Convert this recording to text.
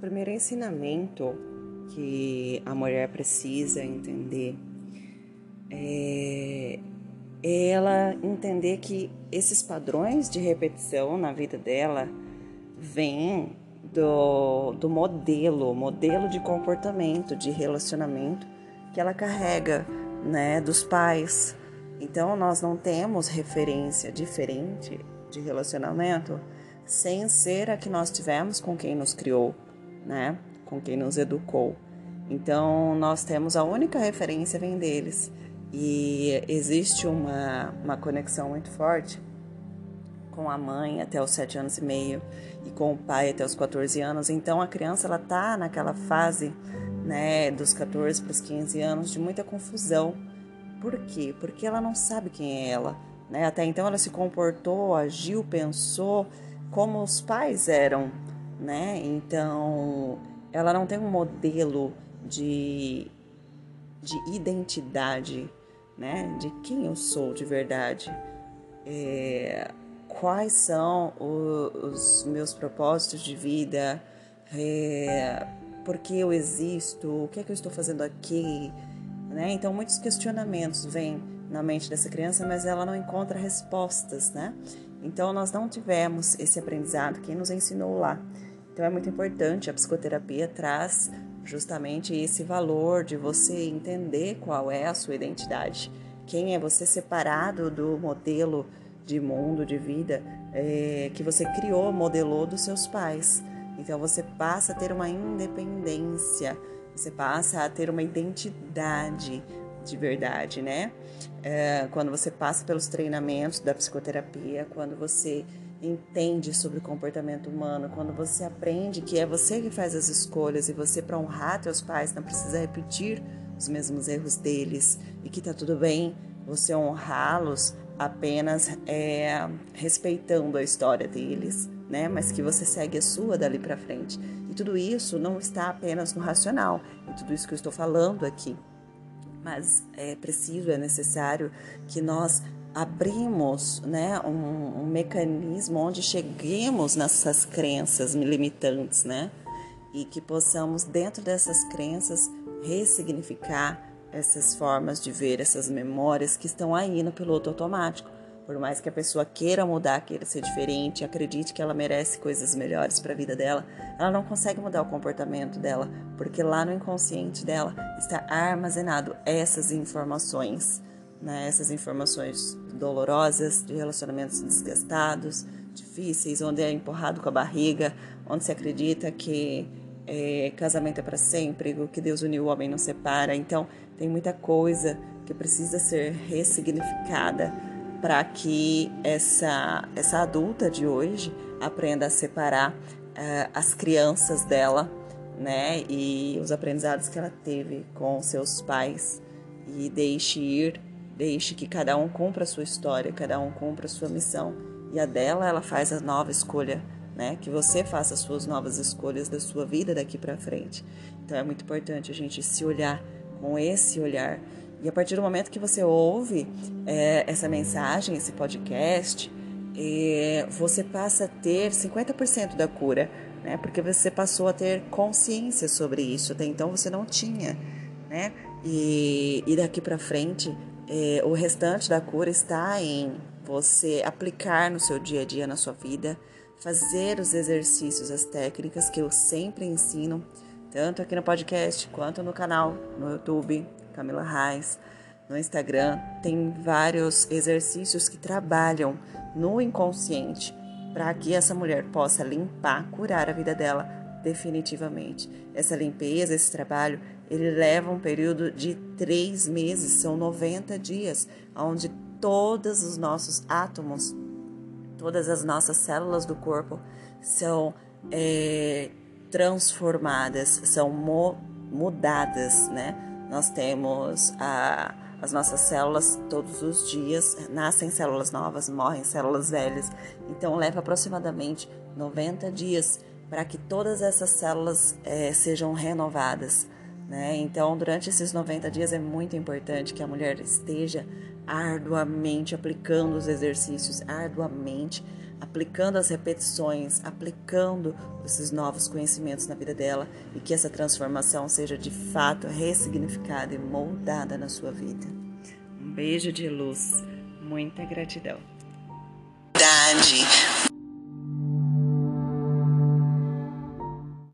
primeiro ensinamento que a mulher precisa entender é, é ela entender que esses padrões de repetição na vida dela vêm do, do modelo, modelo de comportamento, de relacionamento que ela carrega, né, dos pais. Então nós não temos referência diferente de relacionamento sem ser a que nós tivemos com quem nos criou, né? Com quem nos educou. Então nós temos a única referência vem deles e existe uma, uma conexão muito forte com a mãe até os sete anos e meio e com o pai até os 14 anos. Então a criança ela tá naquela fase, né, dos 14 para os 15 anos de muita confusão. Por quê? Porque ela não sabe quem é ela, né? Até então ela se comportou, agiu, pensou como os pais eram, né? Então, ela não tem um modelo de, de identidade, né? De quem eu sou de verdade. É, quais são os, os, meus propósitos de vida? É, por que eu existo? O que é que eu estou fazendo aqui? Né? Então, muitos questionamentos vêm na mente dessa criança, mas ela não encontra respostas, né? Então, nós não tivemos esse aprendizado, quem nos ensinou lá. Então, é muito importante, a psicoterapia traz justamente esse valor de você entender qual é a sua identidade, quem é você separado do modelo de mundo, de vida é, que você criou, modelou dos seus pais. Então, você passa a ter uma independência, você passa a ter uma identidade de verdade, né? É, quando você passa pelos treinamentos da psicoterapia, quando você entende sobre o comportamento humano, quando você aprende que é você que faz as escolhas e você, para honrar teus pais, não precisa repetir os mesmos erros deles e que tá tudo bem você honrá-los apenas é, respeitando a história deles, né? Mas que você segue a sua dali para frente. E tudo isso não está apenas no racional, e tudo isso que eu estou falando aqui mas é preciso, é necessário que nós abrimos né, um, um mecanismo onde cheguemos nessas crenças limitantes, né? E que possamos, dentro dessas crenças, ressignificar essas formas de ver, essas memórias que estão aí no piloto automático. Por mais que a pessoa queira mudar, queira ser diferente, acredite que ela merece coisas melhores para a vida dela, ela não consegue mudar o comportamento dela, porque lá no inconsciente dela está armazenado essas informações, né? essas informações dolorosas de relacionamentos desgastados, difíceis, onde é empurrado com a barriga, onde se acredita que é, casamento é para sempre, o que Deus uniu o homem não separa. Então, tem muita coisa que precisa ser ressignificada para que essa, essa adulta de hoje aprenda a separar uh, as crianças dela, né, e os aprendizados que ela teve com seus pais e deixe ir, deixe que cada um cumpra a sua história, cada um cumpra a sua missão e a dela ela faz a nova escolha, né, que você faça as suas novas escolhas da sua vida daqui para frente. Então é muito importante a gente se olhar com esse olhar e a partir do momento que você ouve é, essa mensagem, esse podcast, é, você passa a ter 50% da cura, né? Porque você passou a ter consciência sobre isso. Até então você não tinha, né? E, e daqui para frente, é, o restante da cura está em você aplicar no seu dia a dia, na sua vida, fazer os exercícios, as técnicas que eu sempre ensino, tanto aqui no podcast quanto no canal, no YouTube, Camila Reis. No Instagram tem vários exercícios que trabalham no inconsciente para que essa mulher possa limpar, curar a vida dela definitivamente. Essa limpeza, esse trabalho, ele leva um período de três meses, são 90 dias, onde todos os nossos átomos, todas as nossas células do corpo são é, transformadas, são mo mudadas, né? Nós temos a, as nossas células todos os dias, nascem células novas, morrem células velhas. Então leva aproximadamente 90 dias para que todas essas células é, sejam renovadas. Né? Então, durante esses 90 dias é muito importante que a mulher esteja arduamente aplicando os exercícios, arduamente aplicando as repetições, aplicando esses novos conhecimentos na vida dela e que essa transformação seja de fato ressignificada e moldada na sua vida. Um beijo de luz, muita gratidão.